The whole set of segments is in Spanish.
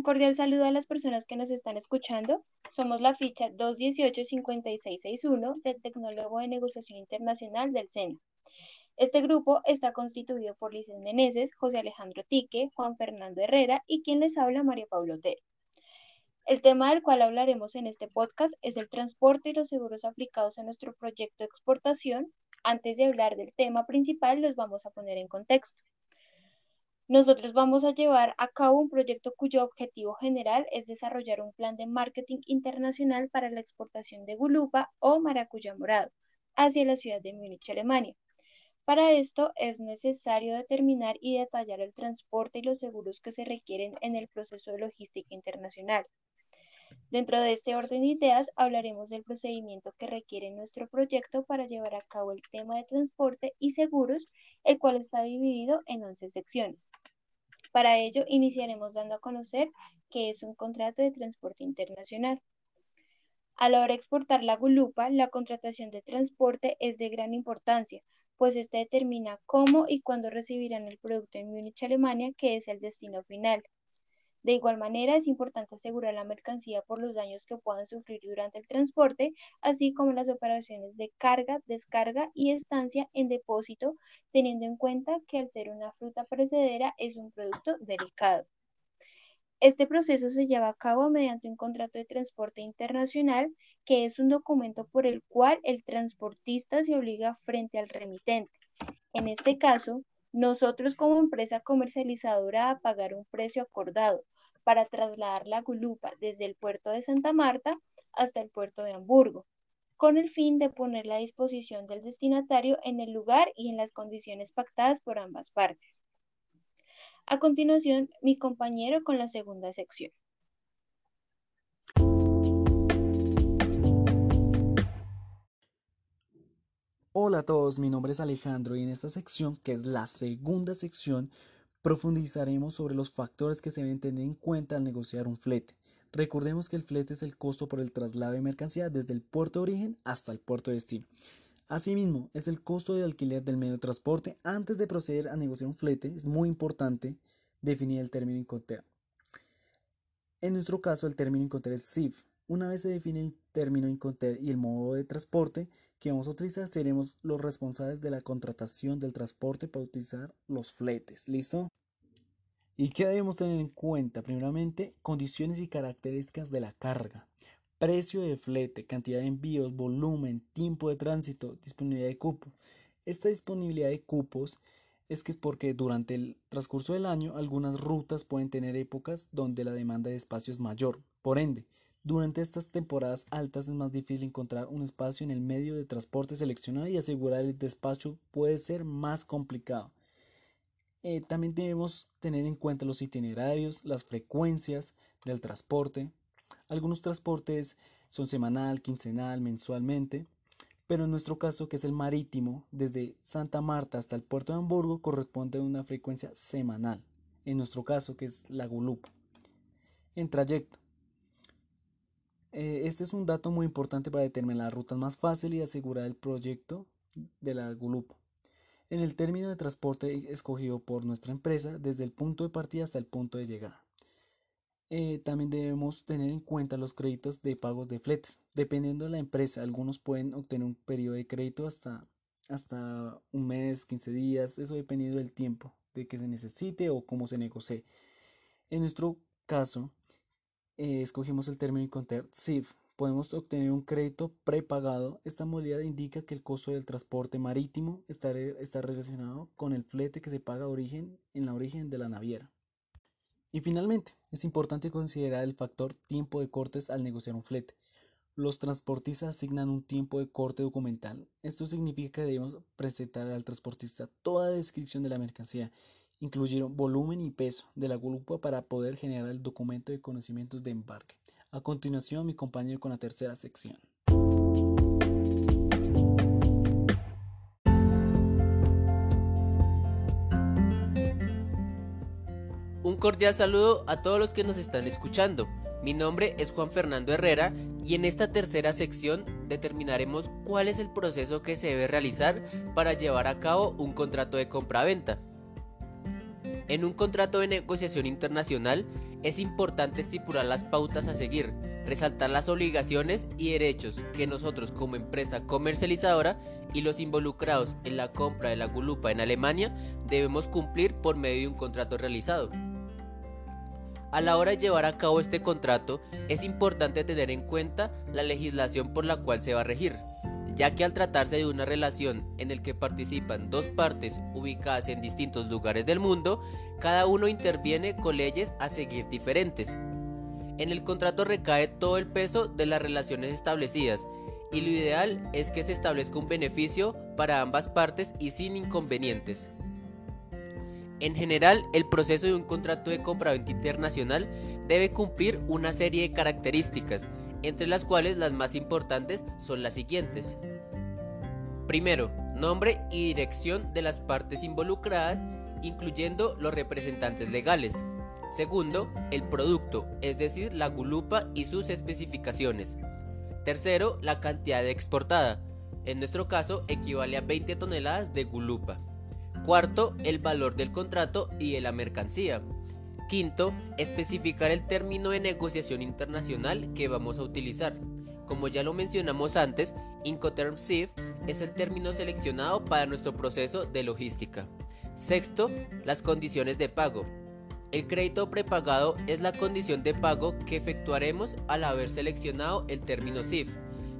Un cordial saludo a las personas que nos están escuchando. Somos la ficha 218-5661 del Tecnólogo de Negociación Internacional del SENA. Este grupo está constituido por Lices Meneses, José Alejandro Tique, Juan Fernando Herrera y quien les habla, María Paula Otero. El tema del cual hablaremos en este podcast es el transporte y los seguros aplicados a nuestro proyecto de exportación. Antes de hablar del tema principal, los vamos a poner en contexto. Nosotros vamos a llevar a cabo un proyecto cuyo objetivo general es desarrollar un plan de marketing internacional para la exportación de gulupa o maracuyá morado hacia la ciudad de Múnich, Alemania. Para esto es necesario determinar y detallar el transporte y los seguros que se requieren en el proceso de logística internacional. Dentro de este orden de ideas hablaremos del procedimiento que requiere nuestro proyecto para llevar a cabo el tema de transporte y seguros, el cual está dividido en 11 secciones. Para ello, iniciaremos dando a conocer qué es un contrato de transporte internacional. A la hora de exportar la gulupa, la contratación de transporte es de gran importancia, pues este determina cómo y cuándo recibirán el producto en Múnich, Alemania, que es el destino final. De igual manera, es importante asegurar la mercancía por los daños que puedan sufrir durante el transporte, así como las operaciones de carga, descarga y estancia en depósito, teniendo en cuenta que al ser una fruta precedera es un producto delicado. Este proceso se lleva a cabo mediante un contrato de transporte internacional, que es un documento por el cual el transportista se obliga frente al remitente. En este caso, nosotros como empresa comercializadora a pagar un precio acordado para trasladar la gulupa desde el puerto de Santa Marta hasta el puerto de Hamburgo, con el fin de ponerla a disposición del destinatario en el lugar y en las condiciones pactadas por ambas partes. A continuación, mi compañero con la segunda sección. Hola a todos, mi nombre es Alejandro y en esta sección, que es la segunda sección, profundizaremos sobre los factores que se deben tener en cuenta al negociar un flete. Recordemos que el flete es el costo por el traslado de mercancía desde el puerto de origen hasta el puerto de destino. Asimismo, es el costo de alquiler del medio de transporte. Antes de proceder a negociar un flete, es muy importante definir el término Incoterm. En nuestro caso, el término Incoterm es SIF. Una vez se define el término y el modo de transporte, que vamos a utilizar seremos los responsables de la contratación del transporte para utilizar los fletes. ¿Listo? ¿Y qué debemos tener en cuenta? Primeramente, condiciones y características de la carga. Precio de flete, cantidad de envíos, volumen, tiempo de tránsito, disponibilidad de cupos. Esta disponibilidad de cupos es que es porque durante el transcurso del año algunas rutas pueden tener épocas donde la demanda de espacio es mayor. Por ende, durante estas temporadas altas es más difícil encontrar un espacio en el medio de transporte seleccionado y asegurar el despacho puede ser más complicado. Eh, también debemos tener en cuenta los itinerarios, las frecuencias del transporte. Algunos transportes son semanal, quincenal, mensualmente, pero en nuestro caso, que es el marítimo, desde Santa Marta hasta el puerto de Hamburgo, corresponde a una frecuencia semanal. En nuestro caso, que es la Gulup. En trayecto, este es un dato muy importante para determinar las rutas más fáciles y asegurar el proyecto de la GULUP. En el término de transporte escogido por nuestra empresa desde el punto de partida hasta el punto de llegada. Eh, también debemos tener en cuenta los créditos de pagos de fletes. Dependiendo de la empresa, algunos pueden obtener un periodo de crédito hasta, hasta un mes, 15 días, eso dependiendo del tiempo de que se necesite o cómo se negocie. En nuestro caso, eh, escogimos el término Incoterm SIF, podemos obtener un crédito prepagado. Esta modalidad indica que el costo del transporte marítimo está, está relacionado con el flete que se paga origen, en la origen de la naviera. Y finalmente, es importante considerar el factor tiempo de cortes al negociar un flete. Los transportistas asignan un tiempo de corte documental. Esto significa que debemos presentar al transportista toda descripción de la mercancía incluyeron volumen y peso de la grupa para poder generar el documento de conocimientos de embarque. A continuación, mi compañero con la tercera sección. Un cordial saludo a todos los que nos están escuchando. Mi nombre es Juan Fernando Herrera y en esta tercera sección determinaremos cuál es el proceso que se debe realizar para llevar a cabo un contrato de compra-venta. En un contrato de negociación internacional, es importante estipular las pautas a seguir, resaltar las obligaciones y derechos que nosotros como empresa comercializadora y los involucrados en la compra de la gulupa en Alemania debemos cumplir por medio de un contrato realizado. A la hora de llevar a cabo este contrato es importante tener en cuenta la legislación por la cual se va a regir, ya que al tratarse de una relación en la que participan dos partes ubicadas en distintos lugares del mundo, cada uno interviene con leyes a seguir diferentes. En el contrato recae todo el peso de las relaciones establecidas y lo ideal es que se establezca un beneficio para ambas partes y sin inconvenientes. En general, el proceso de un contrato de compraventa internacional debe cumplir una serie de características, entre las cuales las más importantes son las siguientes. Primero, nombre y dirección de las partes involucradas, incluyendo los representantes legales. Segundo, el producto, es decir, la gulupa y sus especificaciones. Tercero, la cantidad exportada. En nuestro caso, equivale a 20 toneladas de gulupa. Cuarto, el valor del contrato y de la mercancía. Quinto, especificar el término de negociación internacional que vamos a utilizar. Como ya lo mencionamos antes, Incoterm SIF es el término seleccionado para nuestro proceso de logística. Sexto, las condiciones de pago. El crédito prepagado es la condición de pago que efectuaremos al haber seleccionado el término SIF,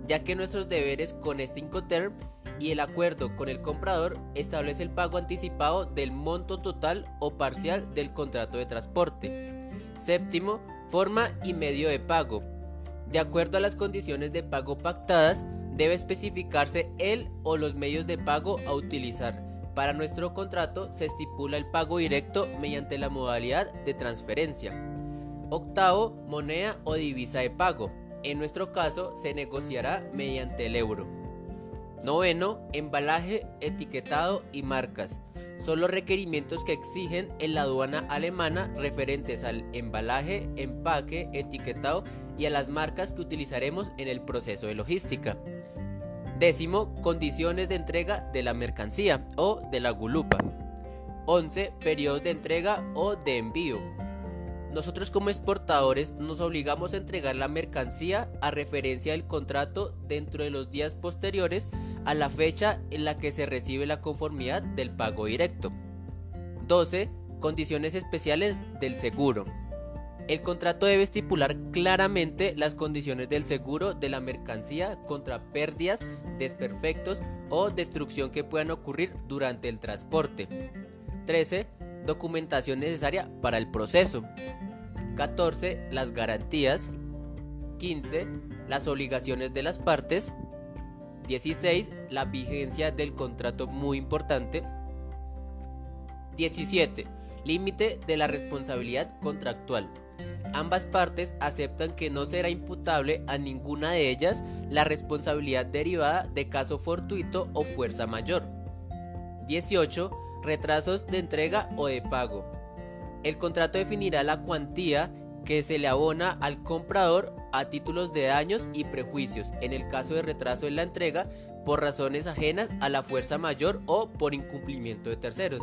ya que nuestros deberes con este Incoterm y el acuerdo con el comprador establece el pago anticipado del monto total o parcial del contrato de transporte. Séptimo, forma y medio de pago. De acuerdo a las condiciones de pago pactadas, debe especificarse el o los medios de pago a utilizar para nuestro contrato se estipula el pago directo mediante la modalidad de transferencia. Octavo, moneda o divisa de pago. En nuestro caso se negociará mediante el euro. Noveno, embalaje, etiquetado y marcas. Son los requerimientos que exigen en la aduana alemana referentes al embalaje, empaque, etiquetado y a las marcas que utilizaremos en el proceso de logística. Décimo, condiciones de entrega de la mercancía o de la gulupa. 11. Periodos de entrega o de envío. Nosotros como exportadores nos obligamos a entregar la mercancía a referencia del contrato dentro de los días posteriores a la fecha en la que se recibe la conformidad del pago directo. 12. Condiciones especiales del seguro. El contrato debe estipular claramente las condiciones del seguro de la mercancía contra pérdidas, desperfectos o destrucción que puedan ocurrir durante el transporte. 13. Documentación necesaria para el proceso. 14. Las garantías. 15. Las obligaciones de las partes. 16. La vigencia del contrato muy importante. 17. Límite de la responsabilidad contractual. Ambas partes aceptan que no será imputable a ninguna de ellas la responsabilidad derivada de caso fortuito o fuerza mayor. 18. Retrasos de entrega o de pago. El contrato definirá la cuantía que se le abona al comprador a títulos de daños y prejuicios en el caso de retraso en la entrega por razones ajenas a la fuerza mayor o por incumplimiento de terceros.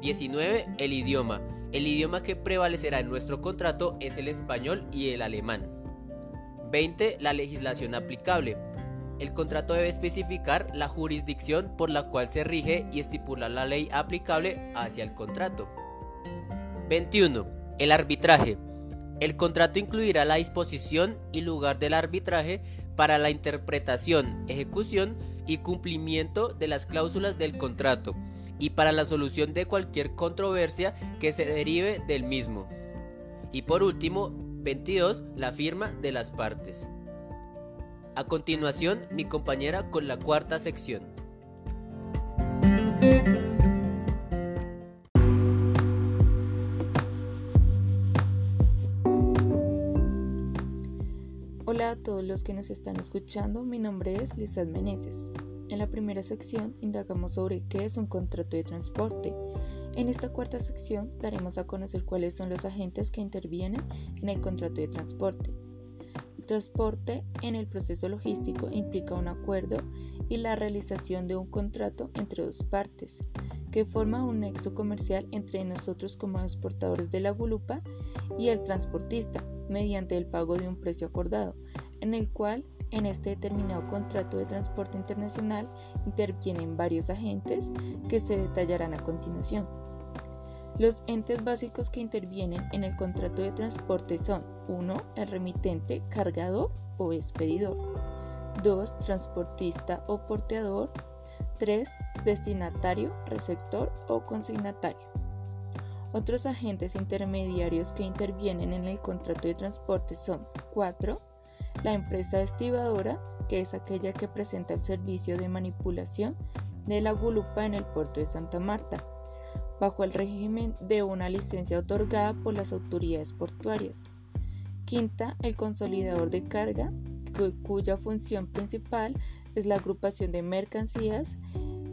19. El idioma. El idioma que prevalecerá en nuestro contrato es el español y el alemán. 20. La legislación aplicable. El contrato debe especificar la jurisdicción por la cual se rige y estipular la ley aplicable hacia el contrato. 21. El arbitraje. El contrato incluirá la disposición y lugar del arbitraje para la interpretación, ejecución y cumplimiento de las cláusulas del contrato y para la solución de cualquier controversia que se derive del mismo. Y por último, 22. La firma de las partes. A continuación, mi compañera con la cuarta sección. Hola a todos los que nos están escuchando, mi nombre es Lizeth Meneses. En la primera sección indagamos sobre qué es un contrato de transporte. En esta cuarta sección daremos a conocer cuáles son los agentes que intervienen en el contrato de transporte. El transporte en el proceso logístico implica un acuerdo y la realización de un contrato entre dos partes, que forma un nexo comercial entre nosotros como exportadores de la gulupa y el transportista, mediante el pago de un precio acordado, en el cual en este determinado contrato de transporte internacional intervienen varios agentes que se detallarán a continuación. Los entes básicos que intervienen en el contrato de transporte son 1. El remitente, cargador o expedidor. 2. Transportista o porteador. 3. Destinatario, receptor o consignatario. Otros agentes intermediarios que intervienen en el contrato de transporte son 4. La empresa estibadora, que es aquella que presenta el servicio de manipulación de la gulupa en el puerto de Santa Marta bajo el régimen de una licencia otorgada por las autoridades portuarias. Quinta, el consolidador de carga, cuya función principal es la agrupación de mercancías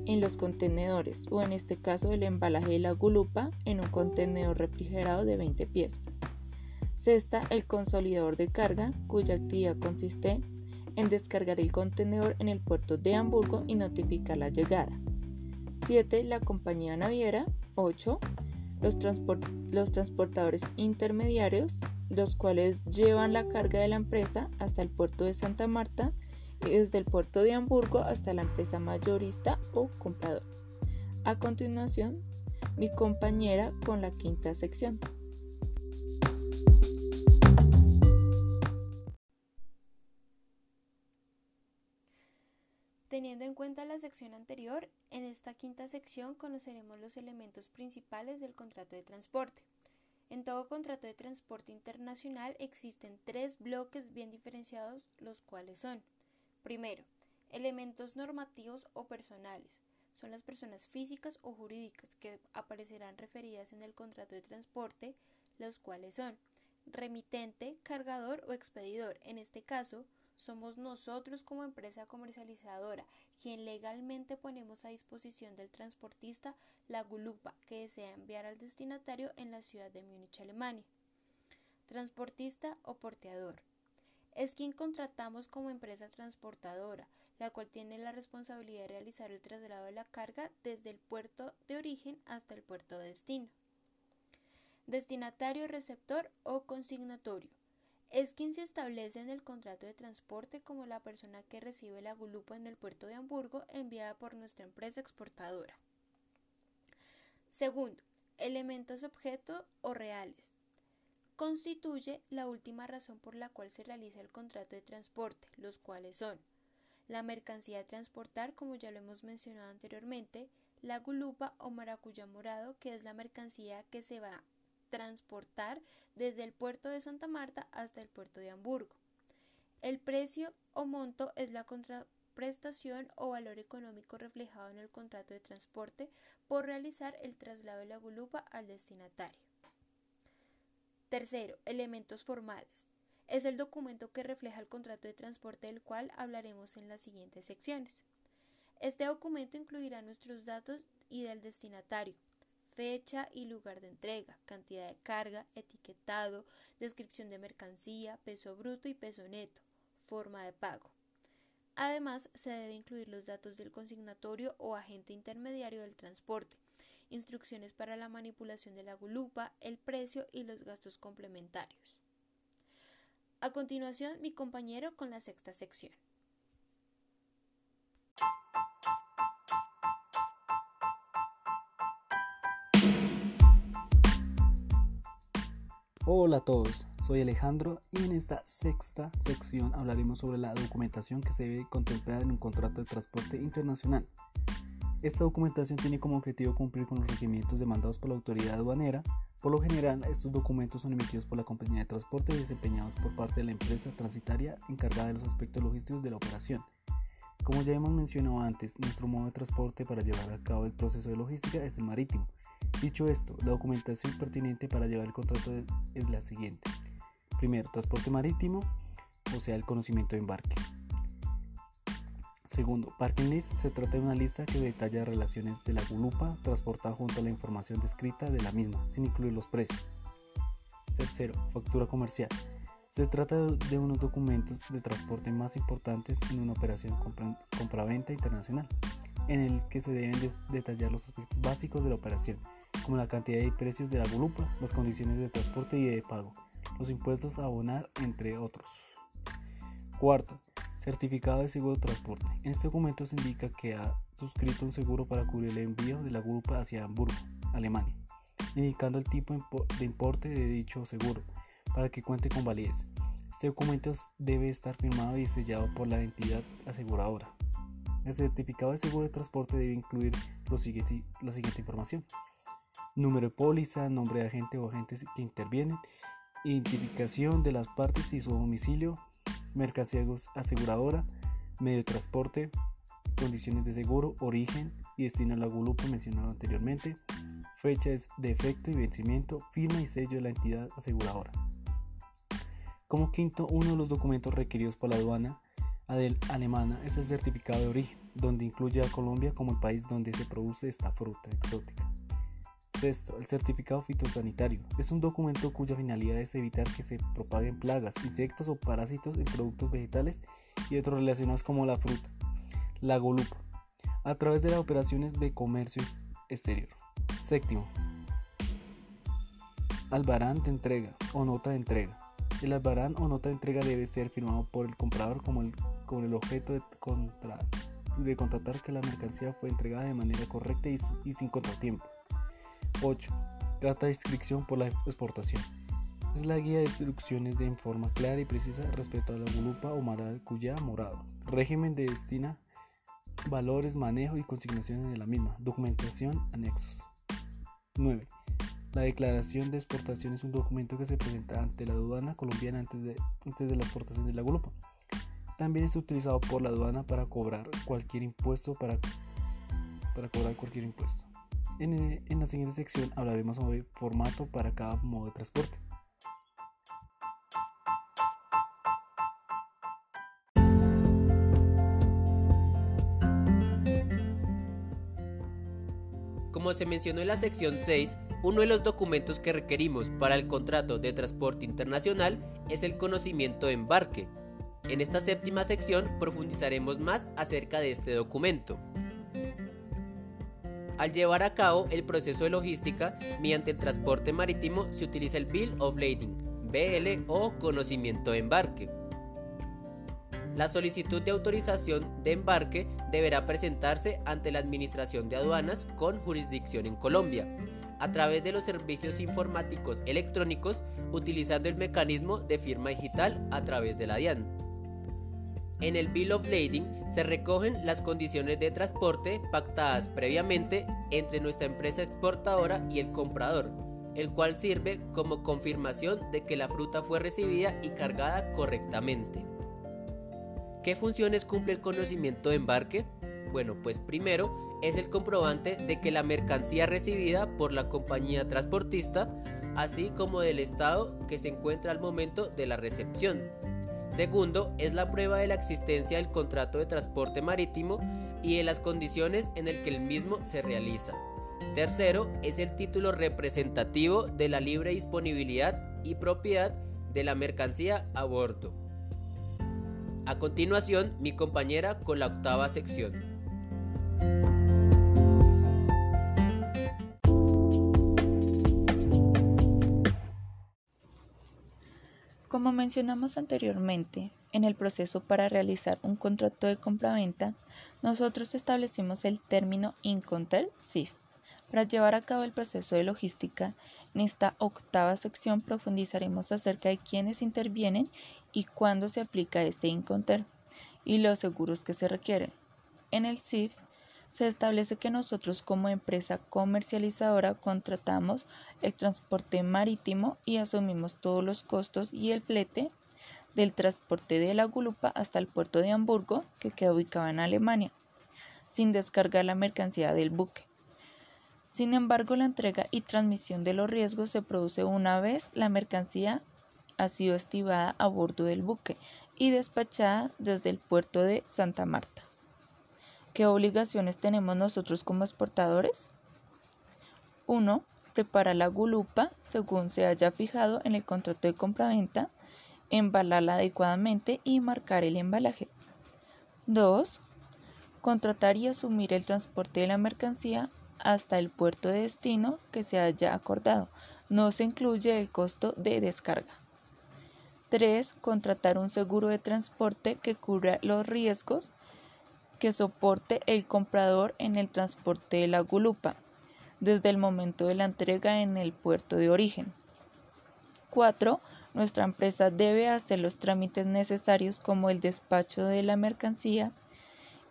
en los contenedores o en este caso el embalaje de la gulupa en un contenedor refrigerado de 20 pies. Sexta, el consolidador de carga, cuya actividad consiste en descargar el contenedor en el puerto de Hamburgo y notificar la llegada. 7. La compañía naviera. 8. Los, los, transportadores intermediarios, los cuales llevan la carga de la empresa hasta el puerto de Santa Marta y desde el puerto de Hamburgo hasta la empresa mayorista o comprador. A continuación, mi compañera con la quinta sección. Teniendo en cuenta la sección anterior, en esta quinta sección conoceremos los elementos principales del contrato de transporte. En todo contrato de transporte internacional existen tres bloques bien diferenciados, los cuales son, primero, elementos normativos o personales. Son las personas físicas o jurídicas que aparecerán referidas en el contrato de transporte, los cuales son remitente, cargador o expedidor. En este caso, somos nosotros como empresa comercializadora quien legalmente ponemos a disposición del transportista la gulupa que desea enviar al destinatario en la ciudad de Múnich, Alemania. Transportista o porteador. Es quien contratamos como empresa transportadora, la cual tiene la responsabilidad de realizar el traslado de la carga desde el puerto de origen hasta el puerto de destino. Destinatario, receptor o consignatorio es quien se establece en el contrato de transporte como la persona que recibe la gulupa en el puerto de Hamburgo enviada por nuestra empresa exportadora. Segundo, elementos objeto o reales. Constituye la última razón por la cual se realiza el contrato de transporte, los cuales son la mercancía a transportar, como ya lo hemos mencionado anteriormente, la gulupa o maracuyá morado, que es la mercancía que se va transportar desde el puerto de Santa Marta hasta el puerto de Hamburgo. El precio o monto es la contraprestación o valor económico reflejado en el contrato de transporte por realizar el traslado de la gulupa al destinatario. Tercero, elementos formales. Es el documento que refleja el contrato de transporte del cual hablaremos en las siguientes secciones. Este documento incluirá nuestros datos y del destinatario, fecha y lugar de entrega, cantidad de carga, etiquetado, descripción de mercancía, peso bruto y peso neto, forma de pago. Además, se debe incluir los datos del consignatorio o agente intermediario del transporte, instrucciones para la manipulación de la gulupa, el precio y los gastos complementarios. A continuación, mi compañero con la sexta sección. Hola a todos, soy Alejandro y en esta sexta sección hablaremos sobre la documentación que se debe contemplar en un contrato de transporte internacional. Esta documentación tiene como objetivo cumplir con los requerimientos demandados por la autoridad aduanera. Por lo general, estos documentos son emitidos por la compañía de transporte y desempeñados por parte de la empresa transitaria encargada de los aspectos logísticos de la operación. Como ya hemos mencionado antes, nuestro modo de transporte para llevar a cabo el proceso de logística es el marítimo. Dicho esto, la documentación pertinente para llevar el contrato es la siguiente. Primero, transporte marítimo, o sea, el conocimiento de embarque. Segundo, parking list se trata de una lista que detalla relaciones de la gulupa transportada junto a la información descrita de la misma, sin incluir los precios. Tercero, factura comercial. Se trata de unos documentos de transporte más importantes en una operación compra-venta internacional. En el que se deben detallar los aspectos básicos de la operación, como la cantidad y precios de la gulupa, las condiciones de transporte y de pago, los impuestos a abonar, entre otros. Cuarto, certificado de seguro de transporte. En este documento se indica que ha suscrito un seguro para cubrir el envío de la gulupa hacia Hamburgo, Alemania, indicando el tipo de importe de dicho seguro, para que cuente con validez. Este documento debe estar firmado y sellado por la entidad aseguradora. El certificado de seguro de transporte debe incluir la siguiente información. Número de póliza, nombre de agente o agentes que intervienen, identificación de las partes y su domicilio, mercancía aseguradora, medio de transporte, condiciones de seguro, origen y destino a la gulupa mencionado anteriormente, fechas de efecto y vencimiento, firma y sello de la entidad aseguradora. Como quinto, uno de los documentos requeridos por la aduana alemana es el certificado de origen, donde incluye a Colombia como el país donde se produce esta fruta exótica. Sexto, el certificado fitosanitario. Es un documento cuya finalidad es evitar que se propaguen plagas, insectos o parásitos en productos vegetales y otros relacionados como la fruta, la golupa, a través de las operaciones de comercio exterior. Séptimo, albarán de entrega o nota de entrega. El albarán o nota de entrega debe ser firmado por el comprador como el, con el objeto de, contratar que la mercancía fue entregada de manera correcta y, sin contratiempo. 8. Carta de inscripción por la exportación. Es la guía de instrucciones de forma clara y precisa respecto a la gulupa o maracuyá morado. Régimen de destina, valores, manejo y consignaciones de la misma. Documentación, anexos. 9. La declaración de exportación es un documento que se presenta ante la aduana colombiana antes de, antes de la exportación de la gulupa. También es utilizado por la aduana para cobrar cualquier impuesto para, para cobrar cualquier impuesto. En, en la siguiente sección hablaremos sobre formato para cada modo de transporte. Como se mencionó en la sección 6, uno de los documentos que requerimos para el contrato de transporte internacional es el conocimiento de embarque. En esta séptima sección profundizaremos más acerca de este documento. Al llevar a cabo el proceso de logística mediante el transporte marítimo se utiliza el Bill of Lading, BL o conocimiento de embarque. La solicitud de autorización de embarque deberá presentarse ante la Administración de Aduanas con jurisdicción en Colombia, a través de los servicios informáticos electrónicos utilizando el mecanismo de firma digital a través de la DIAN. En el Bill of Lading se recogen las condiciones de transporte pactadas previamente entre nuestra empresa exportadora y el comprador, el cual sirve como confirmación de que la fruta fue recibida y cargada correctamente. ¿Qué funciones cumple el conocimiento de embarque? Bueno, pues primero es el comprobante de que la mercancía recibida por la compañía transportista, así como del estado que se encuentra al momento de la recepción. Segundo, es la prueba de la existencia del contrato de transporte marítimo y de las condiciones en el que el mismo se realiza. Tercero, es el título representativo de la libre disponibilidad y propiedad de la mercancía a bordo. A continuación, mi compañera con la octava sección. Como mencionamos anteriormente, en el proceso para realizar un contrato de compraventa, nosotros establecimos el término Incontel SIF. Para llevar a cabo el proceso de logística, en esta octava sección profundizaremos acerca de quiénes intervienen y cuándo se aplica este Incontel y los seguros que se requieren. En el SIF se establece que nosotros como empresa comercializadora contratamos el transporte marítimo y asumimos todos los costos y el flete del transporte de la Gulupa hasta el puerto de Hamburgo, que queda ubicado en Alemania, sin descargar la mercancía del buque. Sin embargo, la entrega y transmisión de los riesgos se produce una vez la mercancía ha sido estivada a bordo del buque y despachada desde el puerto de Santa Marta. ¿Qué obligaciones tenemos nosotros como exportadores? 1. Preparar la gulupa según se haya fijado en el contrato de compraventa, embalarla adecuadamente y marcar el embalaje. 2. contratar y asumir el transporte de la mercancía hasta el puerto de destino que se haya acordado. No se incluye el costo de descarga. 3. Contratar un seguro de transporte que cubra los riesgos que soporte el comprador en el transporte de la gulupa desde el momento de la entrega en el puerto de origen. 4. Nuestra empresa debe hacer los trámites necesarios como el despacho de la mercancía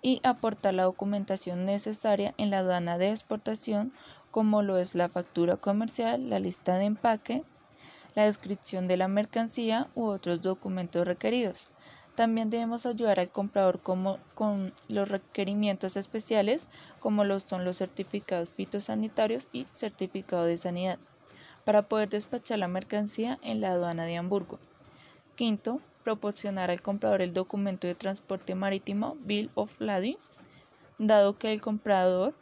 y aportar la documentación necesaria en la aduana de exportación como lo es la factura comercial, la lista de empaque, la descripción de la mercancía u otros documentos requeridos. También debemos ayudar al comprador con los requerimientos especiales como lo son los certificados fitosanitarios y certificado de sanidad para poder despachar la mercancía en la aduana de Hamburgo. Quinto, proporcionar al comprador el documento de transporte marítimo Bill of Lading, dado que el comprador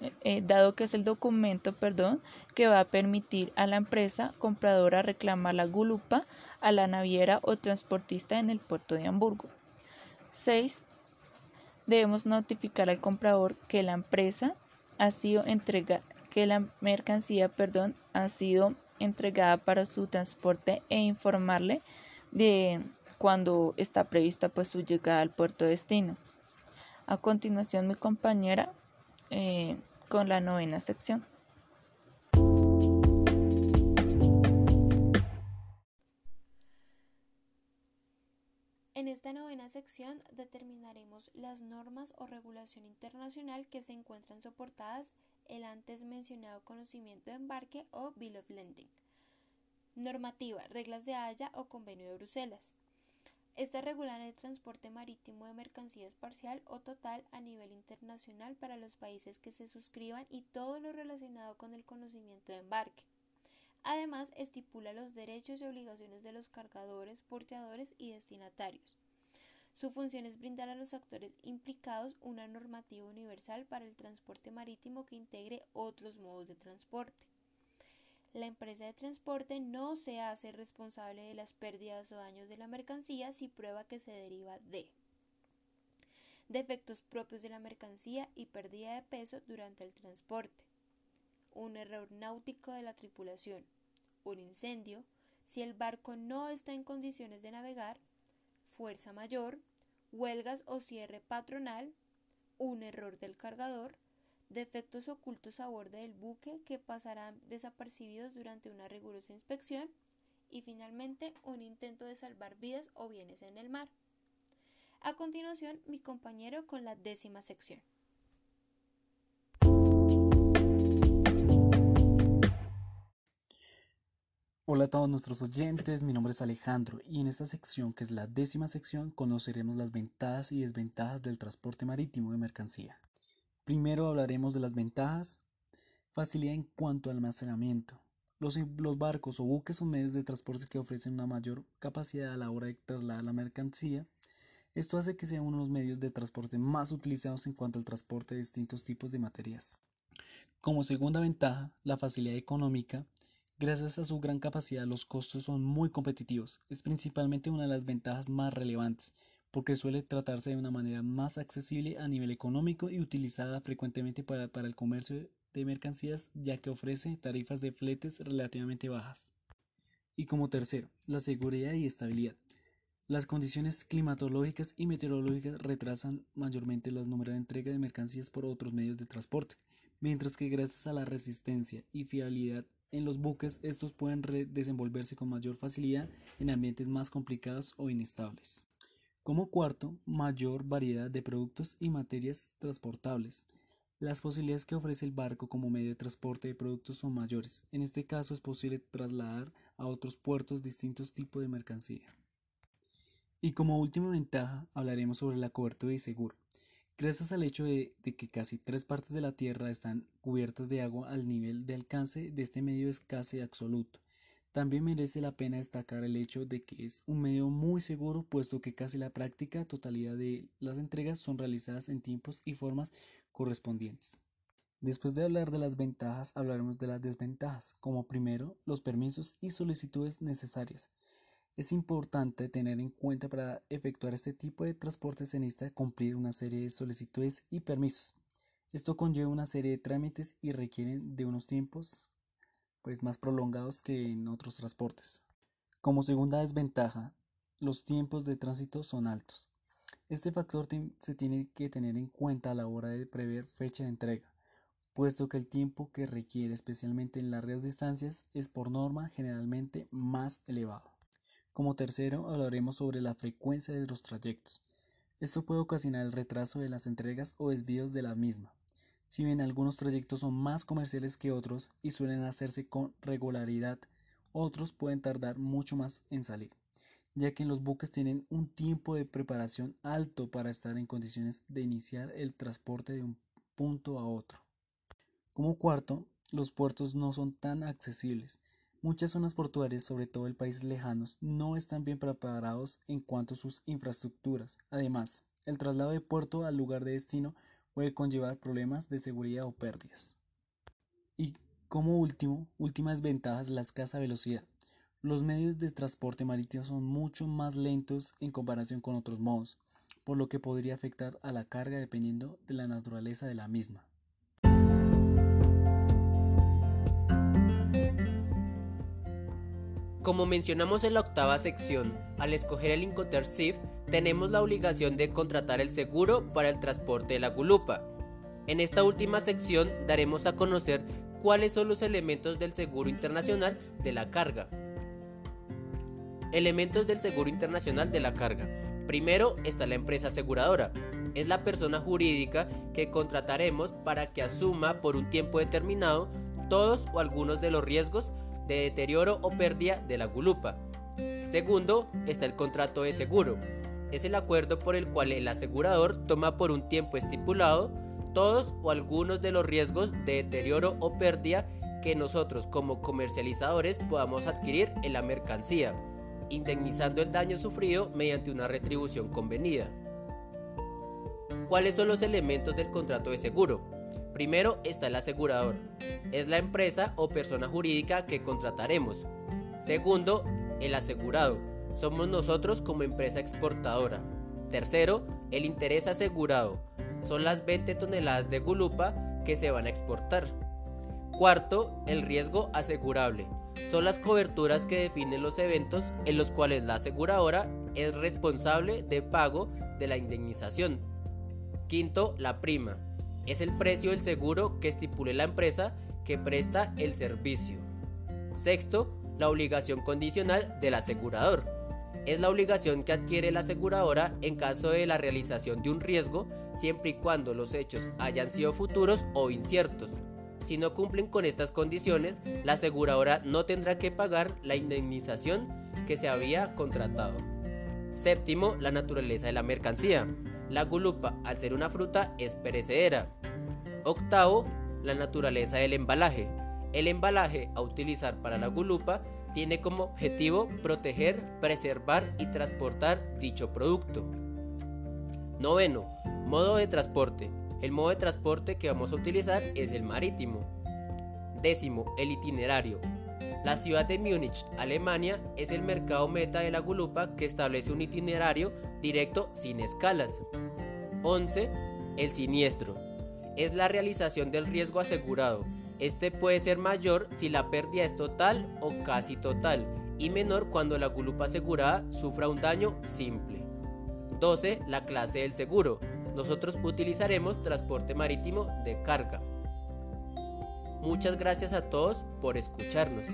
eh, dado que es el documento perdón, que va a permitir a la empresa compradora reclamar la gulupa a la naviera o transportista en el puerto de Hamburgo. 6. Debemos notificar al comprador que la empresa ha sido entrega, que la mercancía perdón, ha sido entregada para su transporte e informarle de cuando está prevista pues su llegada al puerto de destino. A continuación mi compañera eh, con la novena sección. En esta novena sección determinaremos las normas o regulación internacional que se encuentran soportadas el antes mencionado conocimiento de embarque o Bill of Landing. Normativa, reglas de Haya o Convenio de Bruselas. Esta regulan el transporte marítimo de mercancías parcial o total a nivel internacional para los países que se suscriban y todo lo relacionado con el conocimiento de embarque. Además, estipula los derechos y obligaciones de los cargadores, porteadores y destinatarios. Su función es brindar a los actores implicados una normativa universal para el transporte marítimo que integre otros modos de transporte la empresa de transporte no se hace responsable de las pérdidas o daños de la mercancía si prueba que se deriva de defectos propios de la mercancía y pérdida de peso durante el transporte, un error náutico de la tripulación, un incendio, si el barco no está en condiciones de navegar, fuerza mayor, huelgas o cierre patronal, un error del cargador, defectos ocultos a bordo del buque que pasarán desapercibidos durante una rigurosa inspección y finalmente un intento de salvar vidas o bienes en el mar. A continuación, mi compañero con la décima sección. Hola a todos nuestros oyentes, mi nombre es Alejandro y en esta sección, que es la décima sección, conoceremos las ventajas y desventajas del transporte marítimo de mercancía. Primero hablaremos de las ventajas. Facilidad en cuanto al almacenamiento. Los, barcos o buques son medios de transporte que ofrecen una mayor capacidad a la hora de trasladar la mercancía. Esto hace que sean uno de los medios de transporte más utilizados en cuanto al transporte de distintos tipos de materias. Como segunda ventaja, la facilidad económica. Gracias a su gran capacidad, los costos son muy competitivos. Es principalmente una de las ventajas más relevantes, porque suele tratarse de una manera más accesible a nivel económico y utilizada frecuentemente para, para el comercio de mercancías ya que ofrece tarifas de fletes relativamente bajas. Y como tercero, la seguridad y estabilidad. Las condiciones climatológicas y meteorológicas retrasan mayormente los números de entrega de mercancías por otros medios de transporte, mientras que gracias a la resistencia y fiabilidad en los buques estos pueden desenvolverse con mayor facilidad en ambientes más complicados o inestables. Como cuarto, mayor variedad de productos y materias transportables. Las posibilidades que ofrece el barco como medio de transporte de productos son mayores. En este caso es posible trasladar a otros puertos distintos tipos de mercancía. Y como última ventaja hablaremos sobre la cobertura y seguro. Gracias al hecho de, de, que casi tres partes de la Tierra están cubiertas de agua al nivel de alcance de este medio es casi absoluto. También merece la pena destacar el hecho de que es un medio muy seguro puesto que casi la práctica totalidad de las entregas son realizadas en tiempos y formas correspondientes. Después de hablar de las ventajas, hablaremos de las desventajas, como primero los permisos y solicitudes necesarias. Es importante tener en cuenta para efectuar este tipo de transporte se necesita cumplir una serie de solicitudes y permisos. Esto conlleva una serie de trámites y requieren de unos tiempos pues más prolongados que en otros transportes. Como segunda desventaja, los tiempos de tránsito son altos. Este factor se tiene que tener en cuenta a la hora de prever fecha de entrega, puesto que el tiempo que requiere especialmente en largas distancias es por norma generalmente más elevado. Como tercero, hablaremos sobre la frecuencia de los trayectos. Esto puede ocasionar el retraso de las entregas o desvíos de la misma. Si bien algunos trayectos son más comerciales que otros y suelen hacerse con regularidad, otros pueden tardar mucho más en salir, ya que los buques tienen un tiempo de preparación alto para estar en condiciones de iniciar el transporte de un punto a otro. Como cuarto, los puertos no son tan accesibles, Muchas zonas portuarias, sobre todo en países lejanos, no están bien preparados en cuanto a sus infraestructuras. Además, el traslado de puerto al lugar de destino puede conllevar problemas de seguridad o pérdidas. Y como último, última desventaja la escasa velocidad. Los medios de transporte marítimo son mucho más lentos en comparación con otros modos, por lo que podría afectar a la carga dependiendo de la naturaleza de la misma. Como mencionamos en la octava sección, al escoger el Incoterm tenemos la obligación de contratar el seguro para el transporte de la gulupa. En esta última sección daremos a conocer cuáles son los elementos del seguro internacional de la carga. Elementos del seguro internacional de la carga. Primero está la empresa aseguradora. Es la persona jurídica que contrataremos para que asuma por un tiempo determinado todos o algunos de los riesgos de deterioro o pérdida de la gulupa. Segundo, está el contrato de seguro. Es el acuerdo por el cual el asegurador toma por un tiempo estipulado todos o algunos de los riesgos de deterioro o pérdida que nosotros como comercializadores podamos adquirir en la mercancía, indemnizando el daño sufrido mediante una retribución convenida. ¿Cuáles son los elementos del contrato de seguro? Primero está el asegurador. Es la empresa o persona jurídica que contrataremos. Segundo, el asegurado. Somos nosotros como empresa exportadora. Tercero, el interés asegurado. Son las 20 toneladas de gulupa que se van a exportar. Cuarto, el riesgo asegurable. Son las coberturas que definen los eventos en los cuales la aseguradora es responsable de pago de la indemnización. Quinto, la prima es el precio del seguro que estipule la empresa que presta el servicio. Sexto, la obligación condicional del asegurador. Es la obligación que adquiere la aseguradora en caso de la realización de un riesgo, siempre y cuando los hechos hayan sido futuros o inciertos. Si no cumplen con estas condiciones, la aseguradora no tendrá que pagar la indemnización que se había contratado. Séptimo, la naturaleza de la mercancía. La gulupa, al ser una fruta, es perecedera. Octavo, la naturaleza del embalaje. El embalaje a utilizar para la gulupa tiene como objetivo proteger, preservar y transportar dicho producto. Noveno, modo de transporte. El modo de transporte que vamos a utilizar es el marítimo. Décimo, el itinerario. La ciudad de Múnich, Alemania, es el mercado meta de la gulupa que establece un itinerario directo sin escalas. 11. El siniestro. Es la realización del riesgo asegurado. Este puede ser mayor si la pérdida es total o casi total y menor cuando la gulupa asegurada sufra un daño simple. 12. La clase del seguro. Nosotros utilizaremos transporte marítimo de carga. Muchas gracias a todos por escucharnos.